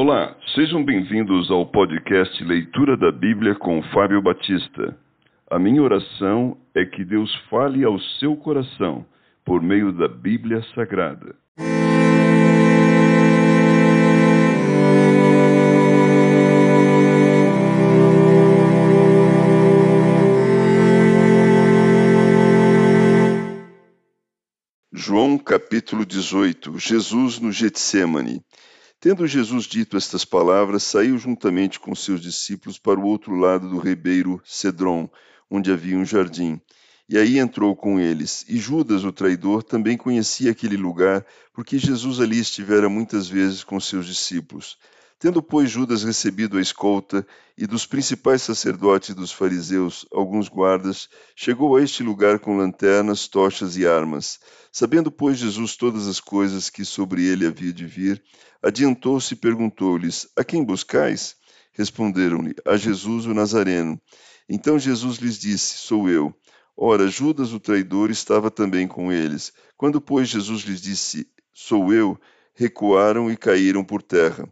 Olá, sejam bem-vindos ao podcast Leitura da Bíblia com Fábio Batista. A minha oração é que Deus fale ao seu coração por meio da Bíblia Sagrada. João capítulo 18 Jesus no Getsemane Tendo Jesus dito estas palavras, saiu juntamente com seus discípulos para o outro lado do ribeiro Cedron, onde havia um jardim. E aí entrou com eles. E Judas, o traidor, também conhecia aquele lugar, porque Jesus ali estivera muitas vezes com seus discípulos. Tendo, pois, Judas recebido a escolta e dos principais sacerdotes e dos fariseus alguns guardas, chegou a este lugar com lanternas, tochas e armas. Sabendo, pois, Jesus todas as coisas que sobre ele havia de vir, adiantou-se e perguntou-lhes: A quem buscais? Responderam-lhe: A Jesus o Nazareno. Então Jesus lhes disse: Sou eu. Ora, Judas o traidor estava também com eles. Quando, pois, Jesus lhes disse: Sou eu, recuaram e caíram por terra.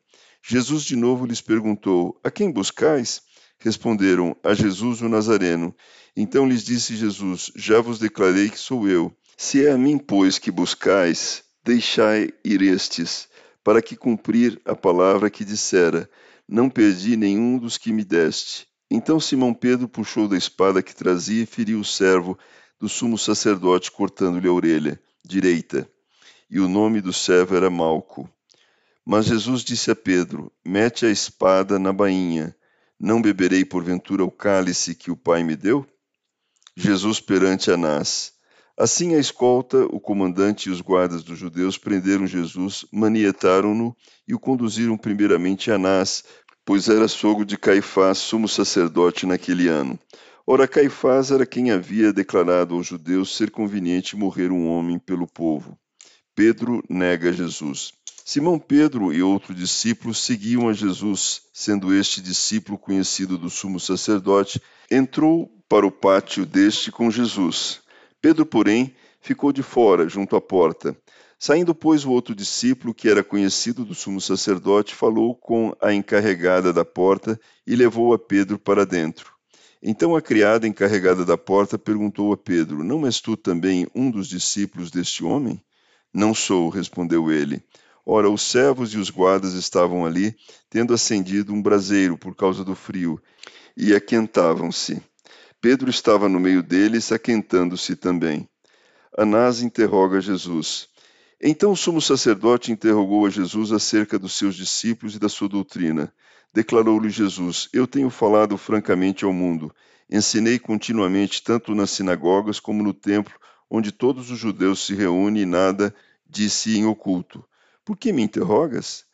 Jesus de novo lhes perguntou: A quem buscais? Responderam: A Jesus o Nazareno. Então lhes disse Jesus: Já vos declarei que sou eu. Se é a mim, pois, que buscais, deixai ir estes, para que cumprir a palavra que dissera: Não perdi nenhum dos que me deste. Então Simão Pedro puxou da espada que trazia e feriu o servo do sumo sacerdote, cortando-lhe a orelha direita. E o nome do servo era Malco. Mas Jesus disse a Pedro: Mete a espada na bainha. Não beberei porventura o cálice que o Pai me deu? Jesus perante Anás. Assim a escolta, o comandante e os guardas dos judeus prenderam Jesus, manietaram-no e o conduziram primeiramente a Anás, pois era sogro de Caifás, sumo sacerdote naquele ano. Ora, Caifás era quem havia declarado aos judeus ser conveniente morrer um homem pelo povo. Pedro nega Jesus. Simão Pedro e outro discípulo seguiam a Jesus, sendo este discípulo conhecido do sumo sacerdote, entrou para o pátio deste com Jesus. Pedro, porém, ficou de fora, junto à porta. Saindo, pois, o outro discípulo, que era conhecido do sumo sacerdote, falou com a encarregada da porta e levou a Pedro para dentro. Então a criada encarregada da porta perguntou a Pedro: Não és tu também um dos discípulos deste homem? Não sou, respondeu ele. Ora, os servos e os guardas estavam ali, tendo acendido um braseiro por causa do frio, e aquentavam-se. Pedro estava no meio deles, aquentando-se também. Anás interroga Jesus. Então o sumo sacerdote interrogou a Jesus acerca dos seus discípulos e da sua doutrina. Declarou-lhe Jesus: Eu tenho falado francamente ao mundo. Ensinei continuamente, tanto nas sinagogas como no templo, onde todos os judeus se reúnem e nada disse em oculto. Por que me interrogas?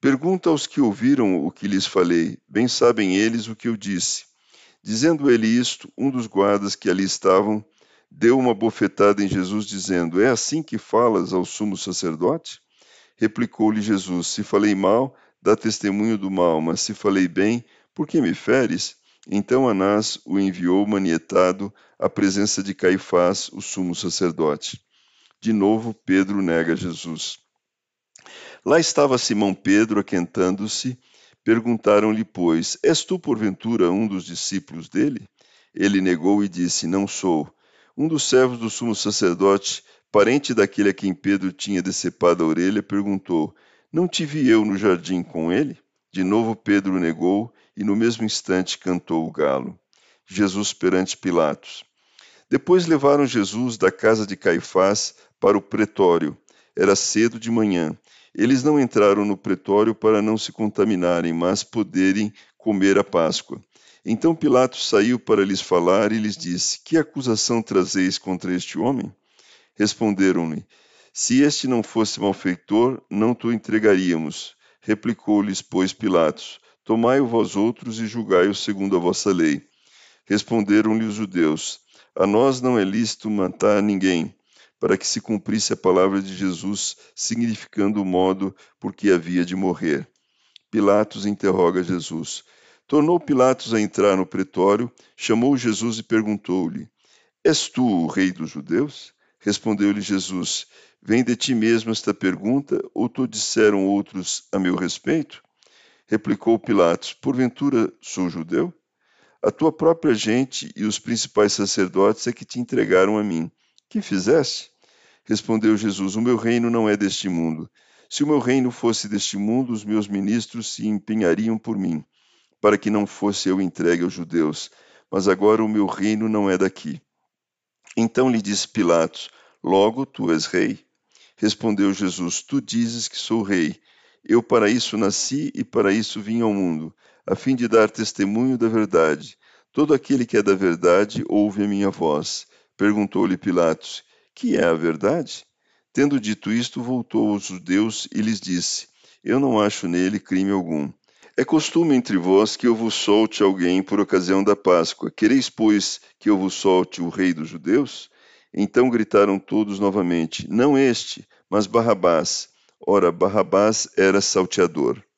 Pergunta aos que ouviram o que lhes falei, bem sabem eles o que eu disse. Dizendo ele isto, um dos guardas que ali estavam deu uma bofetada em Jesus, dizendo: É assim que falas ao sumo sacerdote? Replicou-lhe Jesus: Se falei mal, dá testemunho do mal, mas se falei bem, por que me feres? Então Anás o enviou manietado à presença de Caifás, o sumo sacerdote. De novo, Pedro nega Jesus. Lá estava Simão Pedro aquentando-se. Perguntaram-lhe, pois, És tu, porventura, um dos discípulos dele? Ele negou e disse: Não sou. Um dos servos do sumo sacerdote, parente daquele a quem Pedro tinha decepado a orelha, perguntou: Não te vi eu no jardim com ele? De novo Pedro negou e no mesmo instante cantou o galo. Jesus perante Pilatos. Depois levaram Jesus da casa de Caifás para o pretório. Era cedo de manhã eles não entraram no pretório para não se contaminarem, mas poderem comer a Páscoa. Então Pilatos saiu para lhes falar e lhes disse: Que acusação trazeis contra este homem? Responderam-lhe: Se este não fosse malfeitor, não te entregaríamos. Replicou-lhes, pois, Pilatos: Tomai-o vós outros e julgai-o segundo a vossa lei. Responderam-lhe os judeus: A nós não é lícito matar ninguém para que se cumprisse a palavra de Jesus, significando o modo por que havia de morrer. Pilatos interroga Jesus. Tornou Pilatos a entrar no pretório, chamou Jesus e perguntou-lhe: És tu o rei dos judeus? Respondeu-lhe Jesus: Vem de ti mesmo esta pergunta, ou tu disseram outros a meu respeito? Replicou Pilatos: Porventura sou judeu? A tua própria gente e os principais sacerdotes é que te entregaram a mim. Que fizeste? Respondeu Jesus: O meu reino não é deste mundo. Se o meu reino fosse deste mundo, os meus ministros se empenhariam por mim, para que não fosse eu entregue aos judeus. Mas agora o meu reino não é daqui. Então lhe disse Pilatos: Logo tu és rei? Respondeu Jesus: Tu dizes que sou rei. Eu para isso nasci e para isso vim ao mundo, a fim de dar testemunho da verdade. Todo aquele que é da verdade ouve a minha voz. Perguntou-lhe Pilatos: Que é a verdade? Tendo dito isto, voltou aos judeus e lhes disse: Eu não acho nele crime algum. É costume entre vós que eu vos solte alguém por ocasião da Páscoa. Quereis, pois, que eu vos solte o rei dos judeus? Então gritaram todos novamente: Não este, mas Barrabás. Ora, Barrabás era salteador.